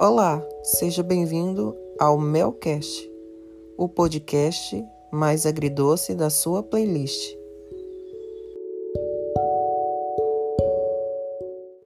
Olá, seja bem-vindo ao Melcast, o podcast mais agridoce da sua playlist.